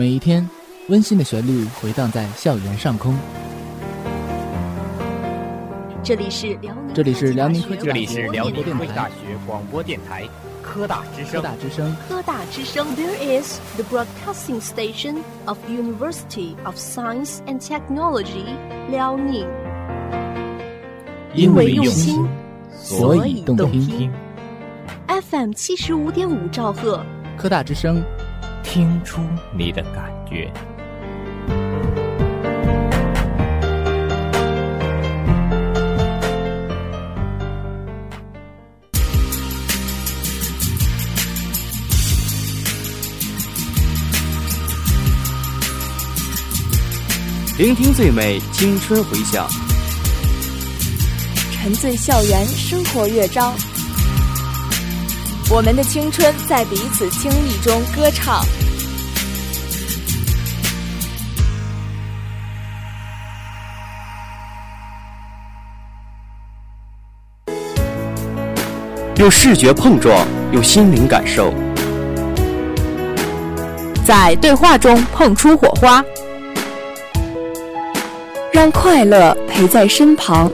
每一天，温馨的旋律回荡在校园上空。这里是辽宁，这里是辽宁科技，这里是辽宁科技大学广播电台科大之声。科大之声，科大之声。There is the broadcasting station of University of Science and Technology, 辽宁。因为用心，所以动听。FM 七十五点五兆赫，科大之声，听出你的感觉。聆听最美青春回响，沉醉校园生活乐章。我们的青春在彼此经历中歌唱。有视觉碰撞，有心灵感受，在对话中碰出火花，让快乐陪在身旁。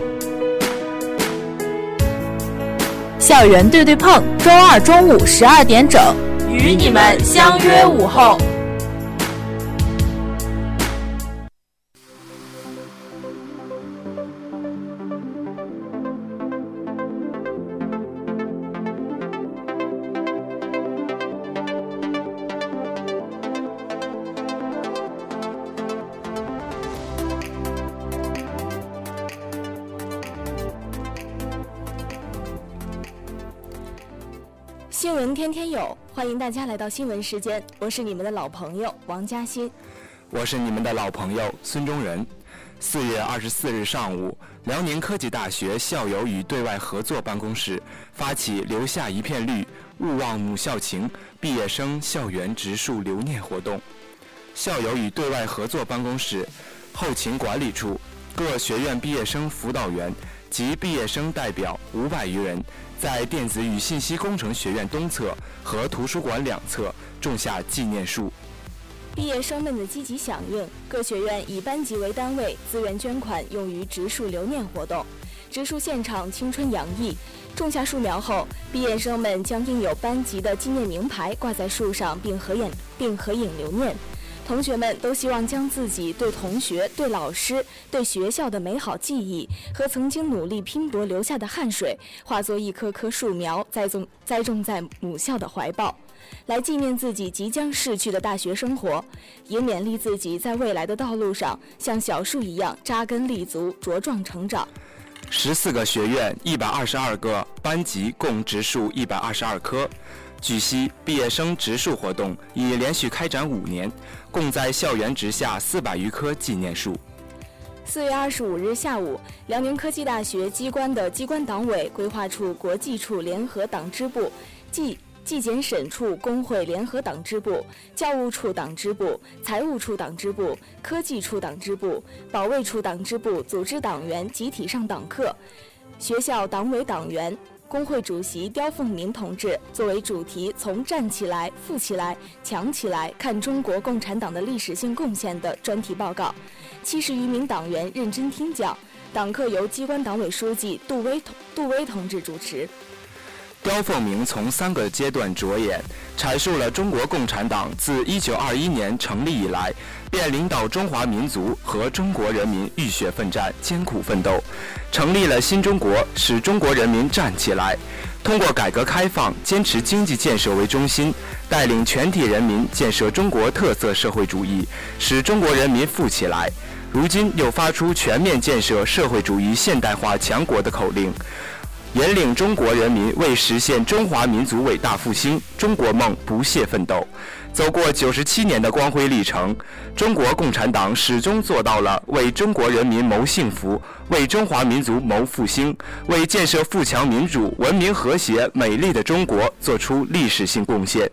校园对对碰，周二中午十二点整，与你们相约午后。新闻天天有，欢迎大家来到新闻时间，我是你们的老朋友王嘉欣。我是你们的老朋友孙中仁。四月二十四日上午，辽宁科技大学校友与对外合作办公室发起“留下一片绿，勿忘母校情”毕业生校园植树留念活动。校友与对外合作办公室、后勤管理处、各学院毕业生辅导员及毕业生代表五百余人，在电子与信息工程学院东侧和图书馆两侧种下纪念树。毕业生们的积极响应，各学院以班级为单位，自愿捐款用于植树留念活动。植树现场青春洋溢，种下树苗后，毕业生们将印有班级的纪念名牌挂在树上，并合影并合影留念。同学们都希望将自己对同学、对老师、对学校的美好记忆和曾经努力拼搏留下的汗水，化作一棵棵树苗，栽种栽种在母校的怀抱。来纪念自己即将逝去的大学生活，也勉励自己在未来的道路上像小树一样扎根立足、茁壮成长。十四个学院、一百二十二个班级共植树一百二十二棵。据悉，毕业生植树活动已连续开展五年，共在校园植下四百余棵纪念树。四月二十五日下午，辽宁科技大学机关的机关党委、规划处、国际处联合党支部纪纪检审处工会联合党支部、教务处党支部、财务处党支部、科技处党支部、保卫处党支部组织党员集体上党课，学校党委党员。工会主席刁凤明同志作为主题，从“站起来、富起来、强起来，看中国共产党的历史性贡献”的专题报告，七十余名党员认真听讲。党课由机关党委书记杜威杜威同志主持。刁凤鸣从三个阶段着眼，阐述了中国共产党自1921年成立以来，便领导中华民族和中国人民浴血奋战、艰苦奋斗，成立了新中国，使中国人民站起来。通过改革开放，坚持经济建设为中心，带领全体人民建设中国特色社会主义，使中国人民富起来。如今又发出全面建设社会主义现代化强国的口令。引领中国人民为实现中华民族伟大复兴、中国梦不懈奋斗。走过九十七年的光辉历程，中国共产党始终做到了为中国人民谋幸福、为中华民族谋复兴、为建设富强民主、文明和谐、美丽的中国做出历史性贡献。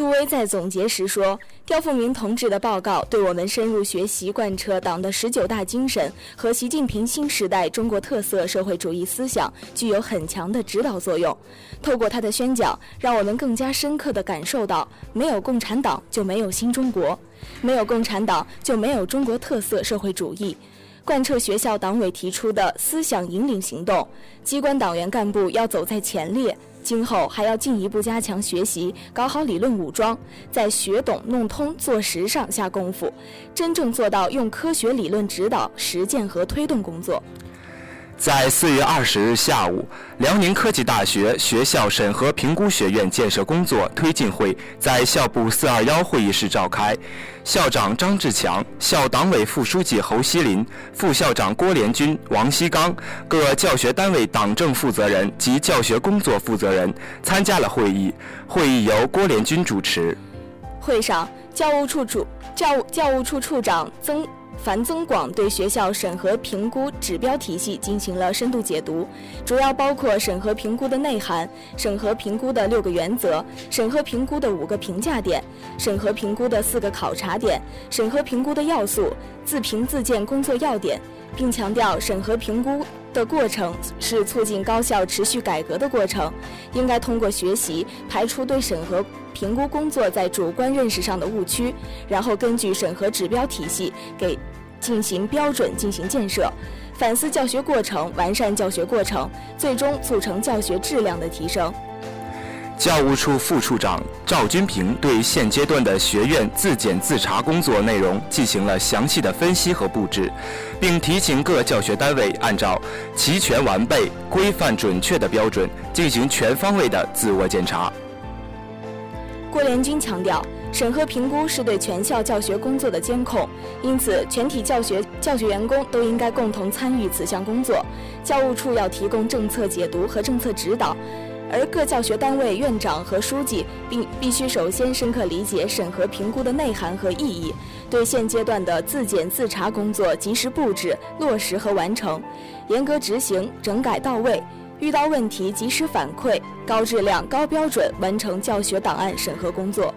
杜威在总结时说：“刁凤鸣同志的报告对我们深入学习贯彻党的十九大精神和习近平新时代中国特色社会主义思想具有很强的指导作用。透过他的宣讲，让我们更加深刻地感受到，没有共产党就没有新中国，没有共产党就没有中国特色社会主义。贯彻学校党委提出的思想引领行动，机关党员干部要走在前列。”今后还要进一步加强学习，搞好理论武装，在学懂、弄通、做实上下功夫，真正做到用科学理论指导实践和推动工作。在四月二十日下午，辽宁科技大学学校审核评估学院建设工作推进会在校部四二幺会议室召开。校长张志强、校党委副书记侯锡林、副校长郭连军、王锡刚，各教学单位党政负责人及教学工作负责人参加了会议。会议由郭连军主持。会上，教务处处教教务处处长曾。樊增广对学校审核评估指标体系进行了深度解读，主要包括审核评估的内涵、审核评估的六个原则、审核评估的五个评价点、审核评估的四个考察点、审核评估的要素、自评自建工作要点，并强调审核评估的过程是促进高校持续改革的过程，应该通过学习排除对审核。评估工作在主观认识上的误区，然后根据审核指标体系给进行标准进行建设，反思教学过程，完善教学过程，最终促成教学质量的提升。教务处副处长赵军平对现阶段的学院自检自查工作内容进行了详细的分析和布置，并提醒各教学单位按照齐全完备、规范准确的标准进行全方位的自我检查。郭连军强调，审核评估是对全校教学工作的监控，因此全体教学教学员工都应该共同参与此项工作。教务处要提供政策解读和政策指导，而各教学单位院长和书记并必须首先深刻理解审核评估的内涵和意义，对现阶段的自检自查工作及时布置、落实和完成，严格执行，整改到位。遇到问题及时反馈，高质量、高标准完成教学档案审核工作。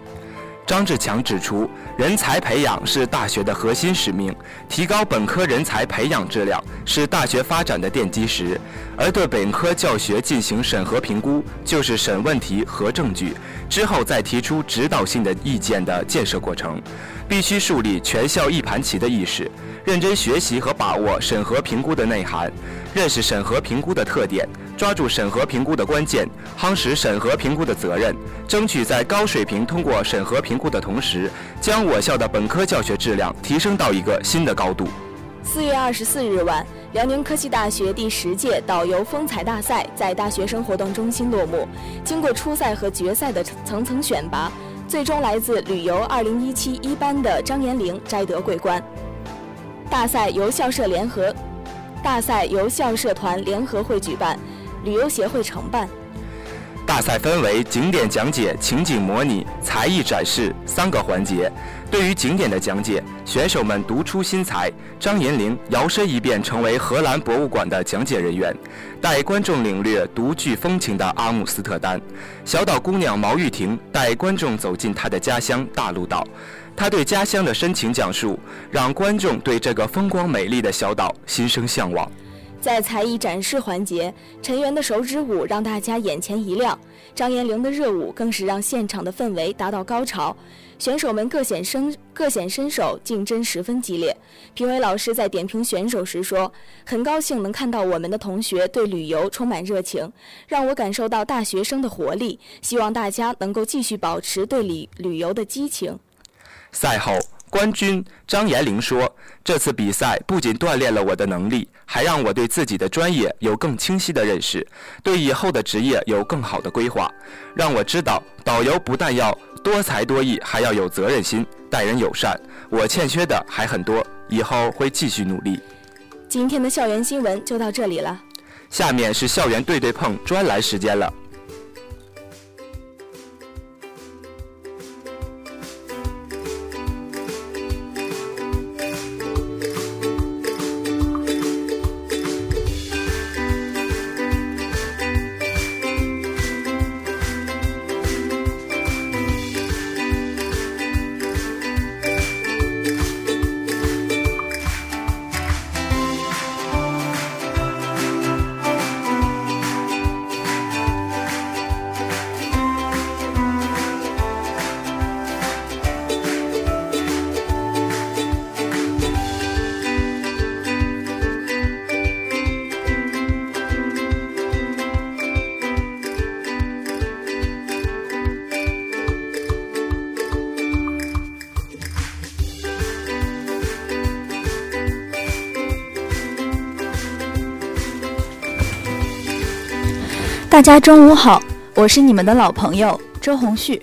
张志强指出，人才培养是大学的核心使命，提高本科人才培养质量是大学发展的奠基石，而对本科教学进行审核评估，就是审问题、和证据，之后再提出指导性的意见的建设过程，必须树立全校一盘棋的意识，认真学习和把握审核评估的内涵，认识审核评估的特点。抓住审核评估的关键，夯实审核评估的责任，争取在高水平通过审核评估的同时，将我校的本科教学质量提升到一个新的高度。四月二十四日晚，辽宁科技大学第十届导游风采大赛在大学生活动中心落幕。经过初赛和决赛的层层选拔，最终来自旅游二零一七一班的张延龄摘得桂冠。大赛由校社联合，大赛由校社团联合会举办。旅游协会承办。大赛分为景点讲解、情景模拟、才艺展示三个环节。对于景点的讲解，选手们独出心裁。张银玲摇身一变成为荷兰博物馆的讲解人员，带观众领略独具风情的阿姆斯特丹。小岛姑娘毛玉婷带观众走进她的家乡大陆岛，他对家乡的深情讲述，让观众对这个风光美丽的小岛心生向往。在才艺展示环节，陈元的手指舞让大家眼前一亮，张延龄的热舞更是让现场的氛围达到高潮。选手们各显身各显身手，竞争十分激烈。评委老师在点评选手时说：“很高兴能看到我们的同学对旅游充满热情，让我感受到大学生的活力。希望大家能够继续保持对旅旅游的激情。”赛后。冠军张延龄说：“这次比赛不仅锻炼了我的能力，还让我对自己的专业有更清晰的认识，对以后的职业有更好的规划。让我知道，导游不但要多才多艺，还要有责任心、待人友善。我欠缺的还很多，以后会继续努力。”今天的校园新闻就到这里了，下面是校园对对碰专栏时间了。大家中午好，我是你们的老朋友周红旭。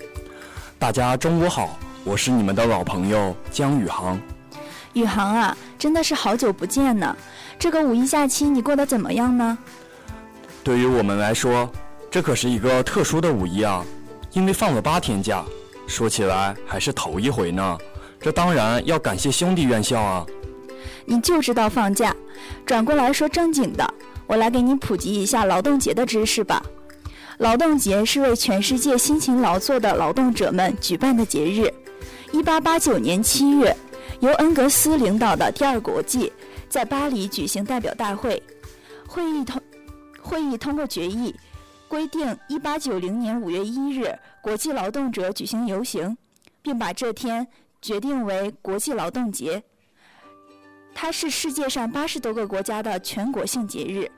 大家中午好，我是你们的老朋友江宇航。宇航啊，真的是好久不见呢。这个五一假期你过得怎么样呢？对于我们来说，这可是一个特殊的五一啊，因为放了八天假，说起来还是头一回呢。这当然要感谢兄弟院校啊。你就知道放假，转过来说正经的，我来给你普及一下劳动节的知识吧。劳动节是为全世界辛勤劳作的劳动者们举办的节日。一八八九年七月，由恩格斯领导的第二国际在巴黎举行代表大会，会议通会议通过决议，规定一八九零年五月一日国际劳动者举行游行，并把这天决定为国际劳动节。它是世界上八十多个国家的全国性节日。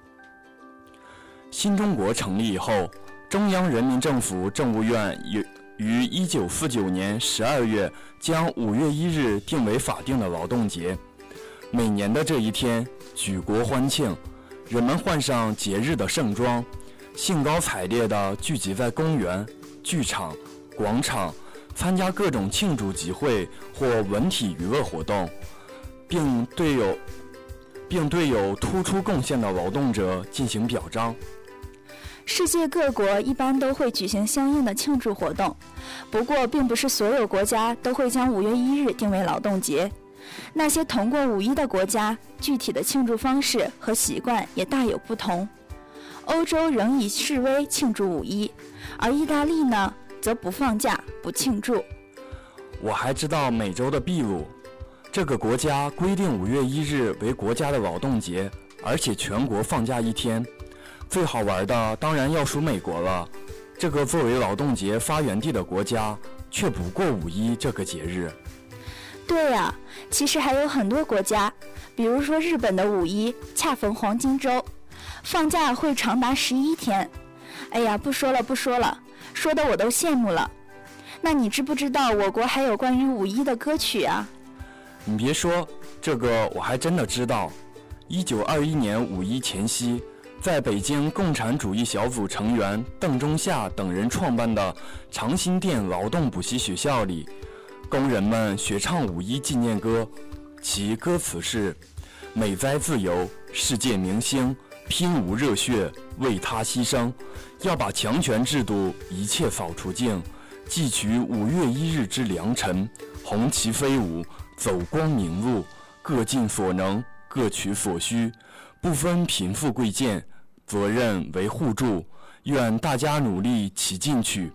新中国成立以后，中央人民政府政务院于于一九四九年十二月将五月一日定为法定的劳动节。每年的这一天，举国欢庆，人们换上节日的盛装，兴高采烈地聚集在公园、剧场、广场，参加各种庆祝集会或文体娱乐活动，并对有并对有突出贡献的劳动者进行表彰。世界各国一般都会举行相应的庆祝活动，不过并不是所有国家都会将五月一日定为劳动节。那些同过五一的国家，具体的庆祝方式和习惯也大有不同。欧洲仍以示威庆祝五一，而意大利呢，则不放假不庆祝。我还知道美洲的秘鲁，这个国家规定五月一日为国家的劳动节，而且全国放假一天。最好玩的当然要数美国了，这个作为劳动节发源地的国家，却不过五一这个节日。对呀、其实还有很多国家，比如说日本的五一恰逢黄金周，放假会长达十一天。哎呀，不说了不说了，说的我都羡慕了。那你知不知道我国还有关于五一的歌曲啊？你别说，这个我还真的知道。一九二一年五一前夕，在北京共产主义小组成员邓中夏等人创办的长辛店劳动补习学校里，工人们学唱五一纪念歌，其歌词是：“美哉自由，世界明星，拼无热血，为他牺牲，要把强权制度一切扫除净，汲取五月一日之良辰，红旗飞舞，走光明路，各尽所能，各取所需，不分贫富贵贱，责任为互助，愿大家努力齐进取。”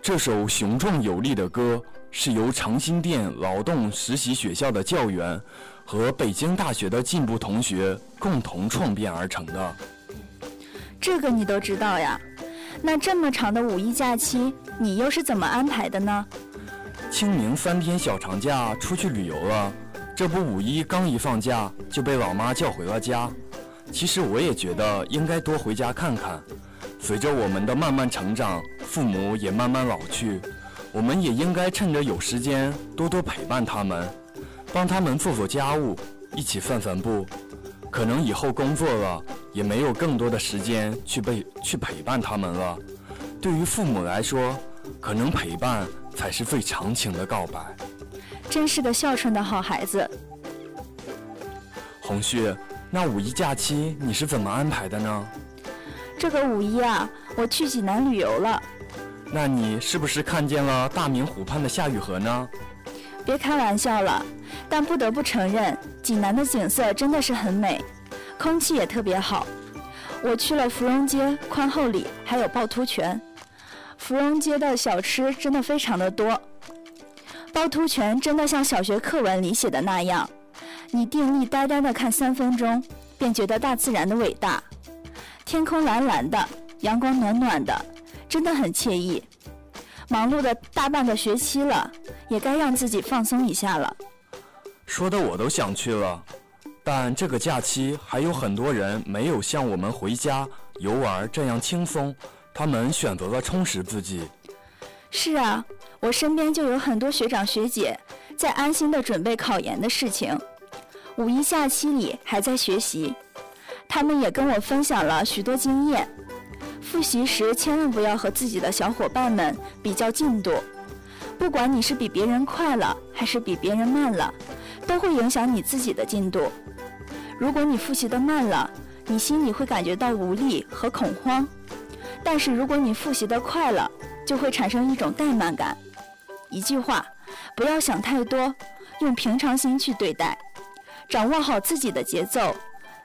这首雄壮有力的歌是由长辛店劳动实习学校的教员和北京大学的进步同学共同创编而成的。这个你都知道呀？那这么长的五一假期，你又是怎么安排的呢？清明三天小长假出去旅游了，这不五一刚一放假就被老妈叫回了家。其实我也觉得应该多回家看看。随着我们的慢慢成长，父母也慢慢老去，我们也应该趁着有时间多多陪伴他们，帮他们做做家务，一起散散步。可能以后工作了，也没有更多的时间去陪去陪伴他们了。对于父母来说，可能陪伴才是最长情的告白。真是个孝顺的好孩子。红旭，那五一假期你是怎么安排的呢？这个五一啊，我去济南旅游了。那你是不是看见了大明湖畔的夏雨荷呢？别开玩笑了，但不得不承认，济南的景色真的是很美，空气也特别好。我去了芙蓉街、宽厚里，还有趵突泉。芙蓉街的小吃真的非常的多，趵突泉真的像小学课文里写的那样，你定力呆呆的看三分钟，便觉得大自然的伟大。天空蓝蓝的，阳光暖暖的，真的很惬意。忙碌的大半个学期了，也该让自己放松一下了。说的我都想去了，但这个假期还有很多人没有像我们回家游玩这样轻松，他们选择了充实自己。是啊，我身边就有很多学长学姐在安心的准备考研的事情，五一假期里还在学习。他们也跟我分享了许多经验。复习时千万不要和自己的小伙伴们比较进度，不管你是比别人快了还是比别人慢了，都会影响你自己的进度。如果你复习的慢了，你心里会感觉到无力和恐慌；但是如果你复习的快了，就会产生一种怠慢感。一句话，不要想太多，用平常心去对待，掌握好自己的节奏，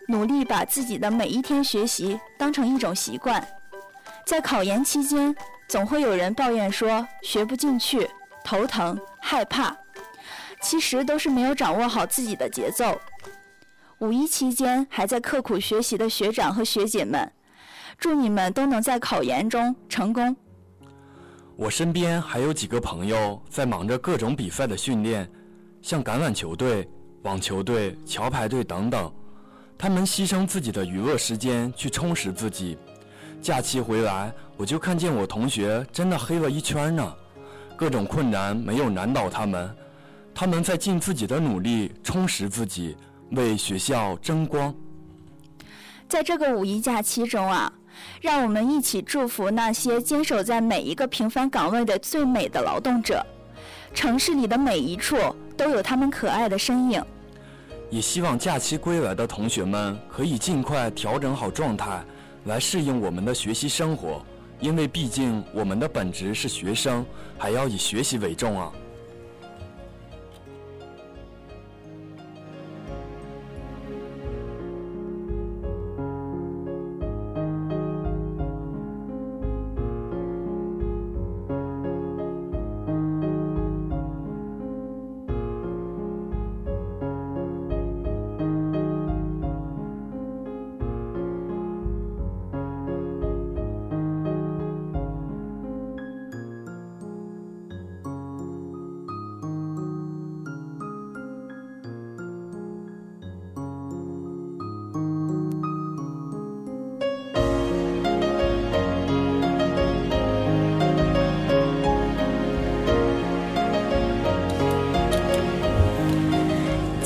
努力把自己的每一天学习当成一种习惯。在考研期间，总会有人抱怨说学不进去、头疼、害怕，其实都是没有掌握好自己的节奏。五一期间还在刻苦学习的学长和学姐们，祝你们都能在考研中成功。我身边还有几个朋友在忙着各种比赛的训练，像橄榄球队、网球队、桥牌队等等，他们牺牲自己的娱乐时间去充实自己。假期回来，我就看见我同学真的黑了一圈呢。各种困难没有难倒他们，他们在尽自己的努力充实自己，为学校争光。在这个五一假期中啊，让我们一起祝福那些坚守在每一个平凡岗位的最美的劳动者。城市里的每一处都有他们可爱的身影。也希望假期归来的同学们可以尽快调整好状态。来适应我们的学习生活，因为毕竟我们的本职是学生，还要以学习为重啊。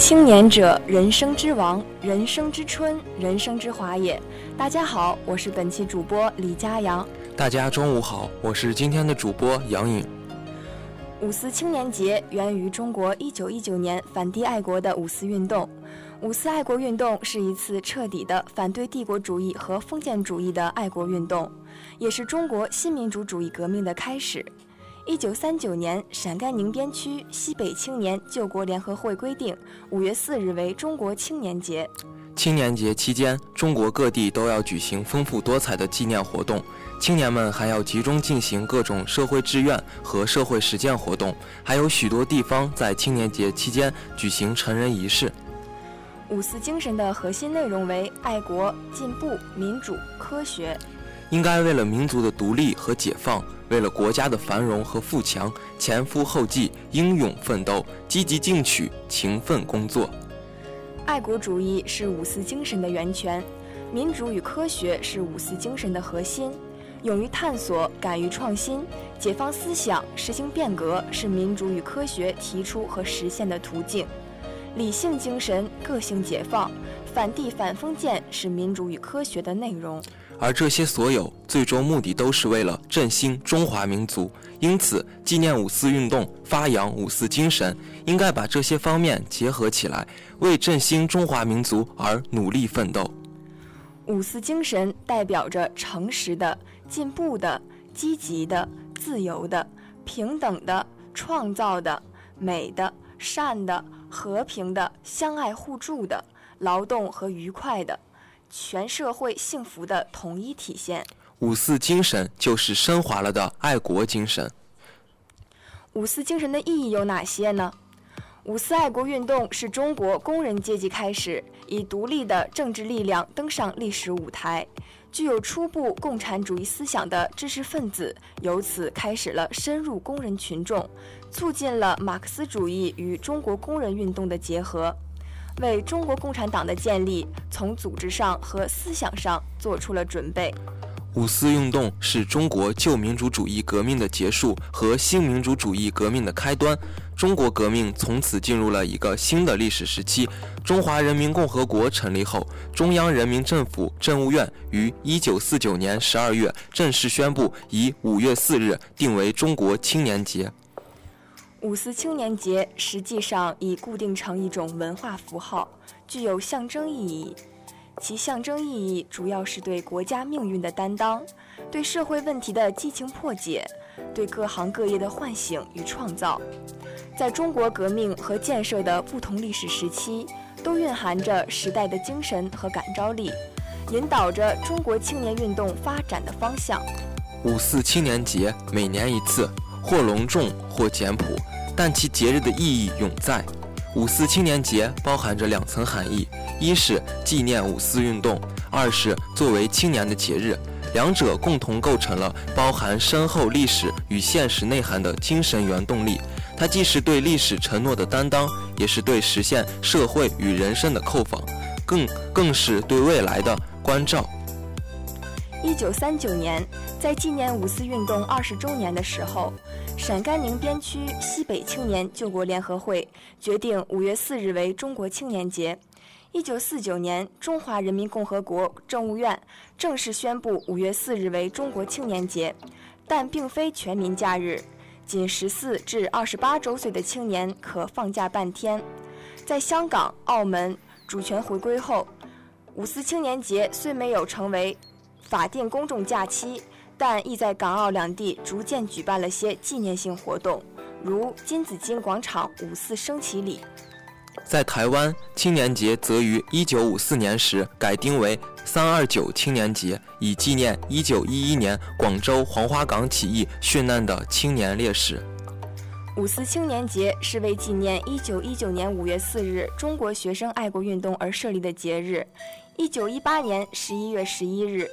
青年者，人生之王，人生之春，人生之华也。大家好，我是本期主播李佳阳。大家中午好，我是今天的主播杨颖。五四青年节源于中国一九一九年反帝爱国的五四运动。五四爱国运动是一次彻底的反对帝国主义和封建主义的爱国运动，也是中国新民主主义革命的开始。一九三九年，陕甘宁边区西北青年救国联合会规定，五月四日为中国青年节。青年节期间，中国各地都要举行丰富多彩的纪念活动，青年们还要集中进行各种社会志愿和社会实践活动，还有许多地方在青年节期间举行成人仪式。五四精神的核心内容为爱国、进步、民主、科学，应该为了民族的独立和解放。为了国家的繁荣和富强，前赴后继，英勇奋斗，积极进取，勤奋工作。爱国主义是五四精神的源泉，民主与科学是五四精神的核心。勇于探索，敢于创新，解放思想，实行变革，是民主与科学提出和实现的途径。理性精神，个性解放，反帝反封建，是民主与科学的内容。而这些所有最终目的都是为了振兴中华民族，因此纪念五四运动、发扬五四精神，应该把这些方面结合起来，为振兴中华民族而努力奋斗。五四精神代表着诚实的、进步的、积极的、自由的、平等的、创造的、美的、善的、和平的、相爱互助的、劳动和愉快的。全社会幸福的统一体现。五四精神就是升华了的爱国精神。五四精神的意义有哪些呢？五四爱国运动是中国工人阶级开始以独立的政治力量登上历史舞台，具有初步共产主义思想的知识分子由此开始了深入工人群众，促进了马克思主义与中国工人运动的结合。为中国共产党的建立，从组织上和思想上做出了准备。五四运动是中国旧民主主义革命的结束和新民主主义革命的开端。中国革命从此进入了一个新的历史时期。中华人民共和国成立后，中央人民政府政务院于一九四九年十二月正式宣布，以五月四日定为中国青年节。五四青年节实际上已固定成一种文化符号，具有象征意义。其象征意义主要是对国家命运的担当，对社会问题的激情破解，对各行各业的唤醒与创造。在中国革命和建设的不同历史时期，都蕴含着时代的精神和感召力，引导着中国青年运动发展的方向。五四青年节每年一次，或隆重或简朴，但其节日的意义永在。五四青年节包含着两层含义：一是纪念五四运动，二是作为青年的节日，两者共同构成了包含深厚历史与现实内涵的精神原动力。它既是对历史承诺的担当，也是对实现社会与人生的叩访，更更是对未来的关照。一九三九年，在纪念五四运动二十周年的时候。陕甘宁边区西北青年救国联合会决定五月四日为中国青年节。一九四九年，中华人民共和国政务院正式宣布五月四日为中国青年节，但并非全民假日，仅十四至二十八周岁的青年可放假半天。在香港、澳门主权回归后，五四青年节虽没有成为法定公众假期。但亦在港澳两地逐渐举办了些纪念性活动，如金紫荆广场五四升旗礼。在台湾，青年节则于一九五四年时改定为三二九青年节，以纪念一九一一年广州黄花岗起义殉难的青年烈士。五四青年节是为纪念一九一九年五月四日中国学生爱国运动而设立的节日。一九一八年十一月十一日。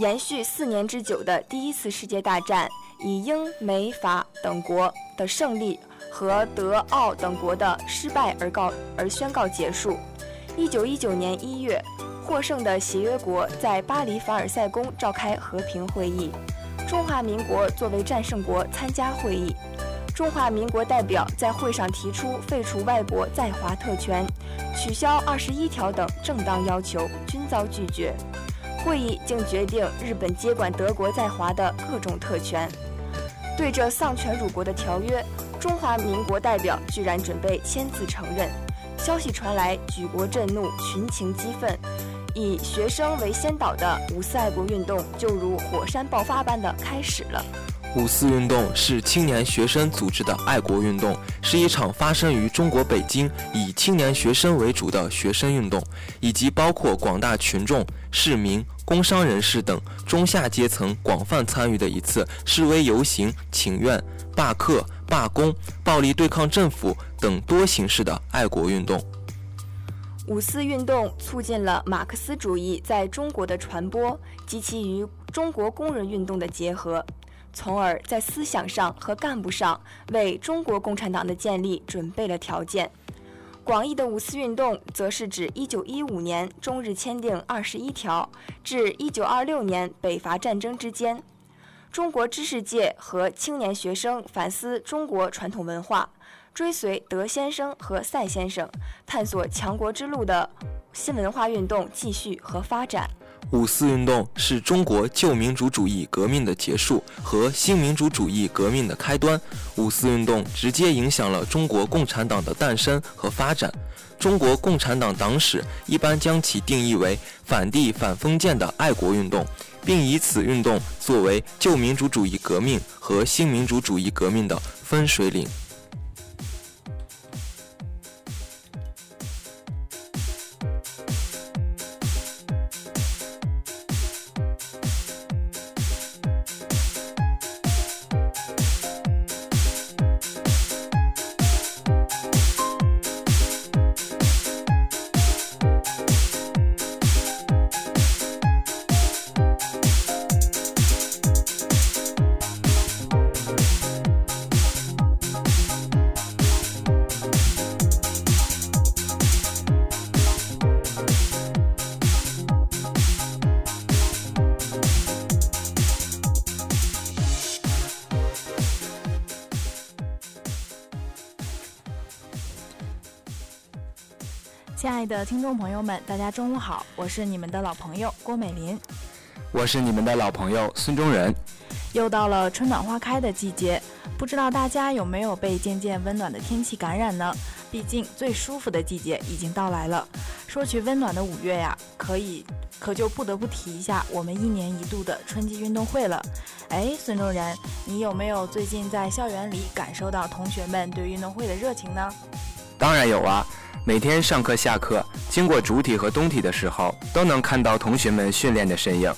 延续四年之久的第一次世界大战，以英美法等国的胜利和德奥等国的失败而告而宣告结束。一九一九年一月，获胜的协约国在巴黎凡尔赛宫召开和平会议，中华民国作为战胜国参加会议。中华民国代表在会上提出废除外国在华特权、取消二十一条等正当要求，均遭拒绝。会议竟决定日本接管德国在华的各种特权。对这丧权辱国的条约，中华民国代表居然准备签字承认。消息传来，举国震怒，群情激愤。以学生为先导的五四爱国运动就如火山爆发般的开始了。五四运动是青年学生组织的爱国运动，是一场发生于中国北京以青年学生为主的学生运动，以及包括广大群众、市民、工商人士等中下阶层广泛参与的一次示威游行、请愿、罢课、罢工、暴力对抗政府等多形式的爱国运动。五四运动促进了马克思主义在中国的传播及其与中国工人运动的结合。从而在思想上和干部上为中国共产党的建立准备了条件。广义的五四运动，则是指1915年中日签订二十一条至1926年北伐战争之间，中国知识界和青年学生反思中国传统文化，追随德先生和赛先生，探索强国之路的新文化运动继续和发展。五四运动是中国旧民主主义革命的结束和新民主主义革命的开端。五四运动直接影响了中国共产党的诞生和发展。中国共产党党史一般将其定义为反帝反封建的爱国运动，并以此运动作为旧民主主义革命和新民主主义革命的分水岭。听众朋友们，大家中午好，我是你们的老朋友郭美林，我是你们的老朋友孙中仁。又到了春暖花开的季节，不知道大家有没有被渐渐温暖的天气感染呢？毕竟最舒服的季节已经到来了。说起温暖的五月呀，可以可就不得不提一下我们一年一度的春季运动会了。哎，孙中仁，你有没有最近在校园里感受到同学们对运动会的热情呢？当然有啊。每天上课下课，经过主体和东体的时候，都能看到同学们训练的身影，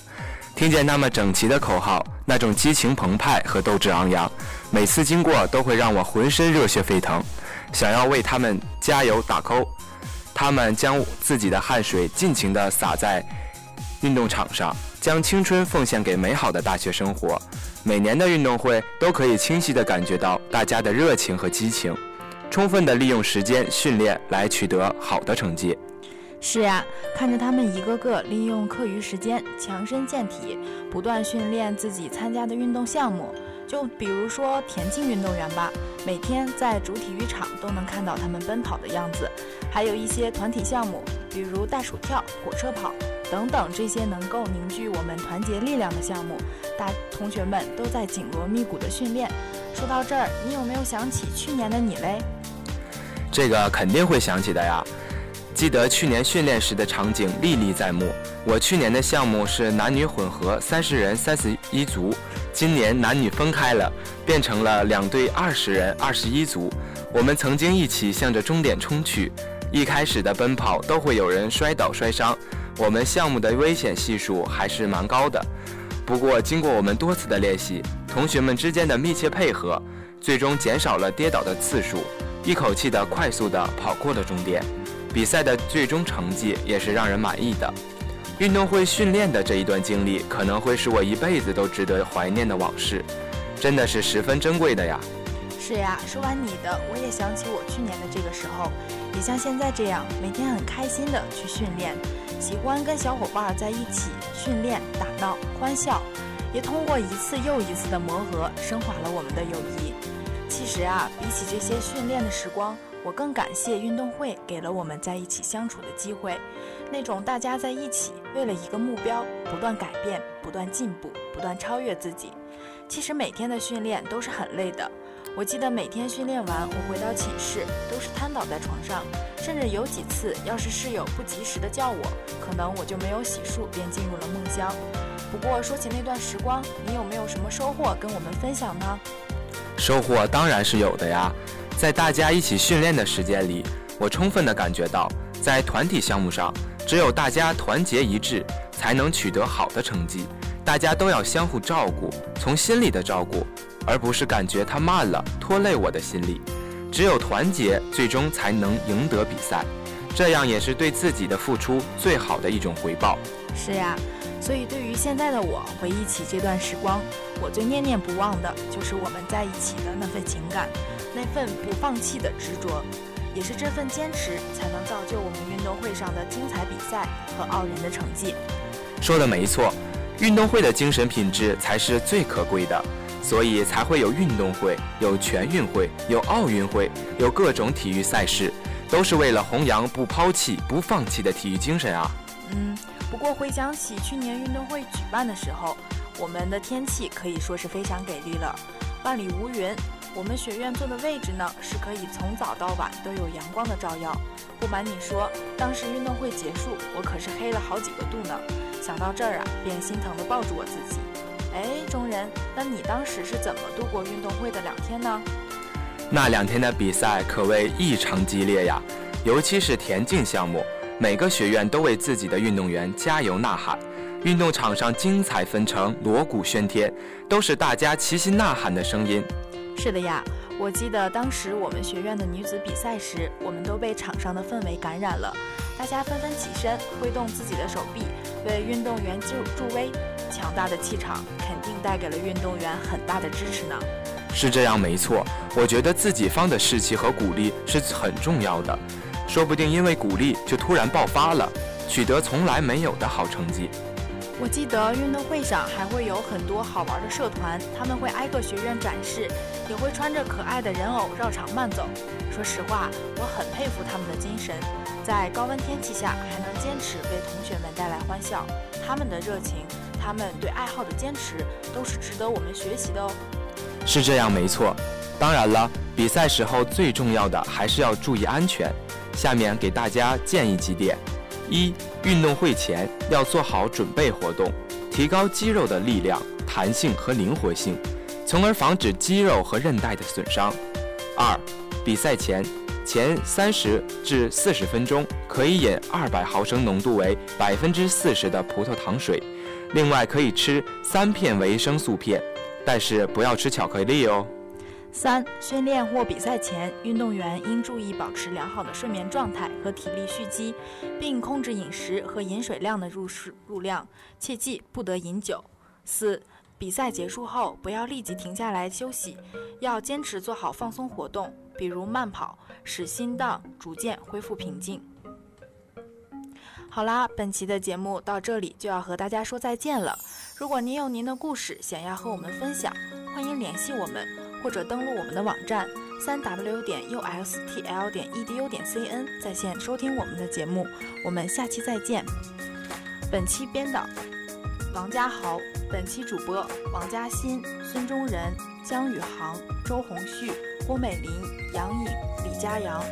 听见他们整齐的口号，那种激情澎湃和斗志昂扬，每次经过都会让我浑身热血沸腾，想要为他们加油打 call。他们将自己的汗水尽情地洒在运动场上，将青春奉献给美好的大学生活。每年的运动会都可以清晰地感觉到大家的热情和激情。充分的利用时间训练来取得好的成绩。是呀，看着他们一个个利用课余时间强身健体，不断训练自己参加的运动项目。就比如说田径运动员吧，每天在主体育场都能看到他们奔跑的样子。还有一些团体项目，比如袋鼠跳、火车跑等等，这些能够凝聚我们团结力量的项目，大同学们都在紧锣密鼓的训练。说到这儿，你有没有想起去年的你嘞？这个肯定会想起的呀，记得去年训练时的场景历历在目。我去年的项目是男女混合三十人三十一组，今年男女分开了，变成了两队二十人二十一组。我们曾经一起向着终点冲去，一开始的奔跑都会有人摔倒摔伤，我们项目的危险系数还是蛮高的。不过经过我们多次的练习，同学们之间的密切配合，最终减少了跌倒的次数。一口气的快速的跑过了终点，比赛的最终成绩也是让人满意的。运动会训练的这一段经历，可能会是我一辈子都值得怀念的往事，真的是十分珍贵的呀。是呀，说完你的，我也想起我去年的这个时候，也像现在这样，每天很开心的去训练，喜欢跟小伙伴在一起训练、打闹、欢笑，也通过一次又一次的磨合，升华了我们的友谊。其实啊，比起这些训练的时光，我更感谢运动会给了我们在一起相处的机会。那种大家在一起为了一个目标不断改变、不断进步、不断超越自己。其实每天的训练都是很累的。我记得每天训练完，我回到寝室都是瘫倒在床上，甚至有几次，要是室友不及时的叫我，可能我就没有洗漱便进入了梦乡。不过说起那段时光，你有没有什么收获跟我们分享呢？收获当然是有的呀，在大家一起训练的时间里，我充分的感觉到，在团体项目上，只有大家团结一致，才能取得好的成绩。大家都要相互照顾，从心里的照顾，而不是感觉他慢了拖累我的心理。只有团结，最终才能赢得比赛，这样也是对自己的付出最好的一种回报。是呀。所以，对于现在的我，回忆起这段时光，我最念念不忘的就是我们在一起的那份情感，那份不放弃的执着，也是这份坚持，才能造就我们运动会上的精彩比赛和傲人的成绩。说的没错，运动会的精神品质才是最可贵的，所以才会有运动会，有全运会，有奥运会，有各种体育赛事，都是为了弘扬不抛弃、不放弃的体育精神啊。嗯。不过回想起去年运动会举办的时候，我们的天气可以说是非常给力了，万里无云。我们学院坐的位置呢，是可以从早到晚都有阳光的照耀。不瞒你说，当时运动会结束，我可是黑了好几个度呢。想到这儿啊，便心疼地抱住我自己。哎，中人，那你当时是怎么度过运动会的两天呢？那两天的比赛可谓异常激烈呀，尤其是田径项目。每个学院都为自己的运动员加油呐喊，运动场上精彩纷呈，锣鼓喧天，都是大家齐心呐喊的声音。是的呀，我记得当时我们学院的女子比赛时，我们都被场上的氛围感染了，大家纷纷起身，挥动自己的手臂，为运动员助助威。强大的气场肯定带给了运动员很大的支持呢。是这样，没错。我觉得自己方的士气和鼓励是很重要的。说不定因为鼓励就突然爆发了，取得从来没有的好成绩。我记得运动会上还会有很多好玩的社团，他们会挨个学院展示，也会穿着可爱的人偶绕场慢走。说实话，我很佩服他们的精神，在高温天气下还能坚持为同学们带来欢笑。他们的热情，他们对爱好的坚持，都是值得我们学习的哦。是这样，没错。当然了，比赛时候最重要的还是要注意安全。下面给大家建议几点：一、运动会前要做好准备活动，提高肌肉的力量、弹性和灵活性，从而防止肌肉和韧带的损伤。二、比赛前前三十至四十分钟可以饮二百毫升浓度为百分之四十的葡萄糖水，另外可以吃三片维生素片，但是不要吃巧克力哦。三、训练或比赛前，运动员应注意保持良好的睡眠状态和体力蓄积，并控制饮食和饮水量的入食入量，切记不得饮酒。四、比赛结束后不要立即停下来休息，要坚持做好放松活动，比如慢跑，使心脏逐渐恢复平静。好啦，本期的节目到这里就要和大家说再见了。如果您有您的故事想要和我们分享，欢迎联系我们。或者登录我们的网站三 w 点 u s t l 点 e d u 点 c n 在线收听我们的节目。我们下期再见。本期编导王家豪，本期主播王嘉欣、孙中仁、姜宇航、周红旭、郭美玲、杨颖、李佳阳。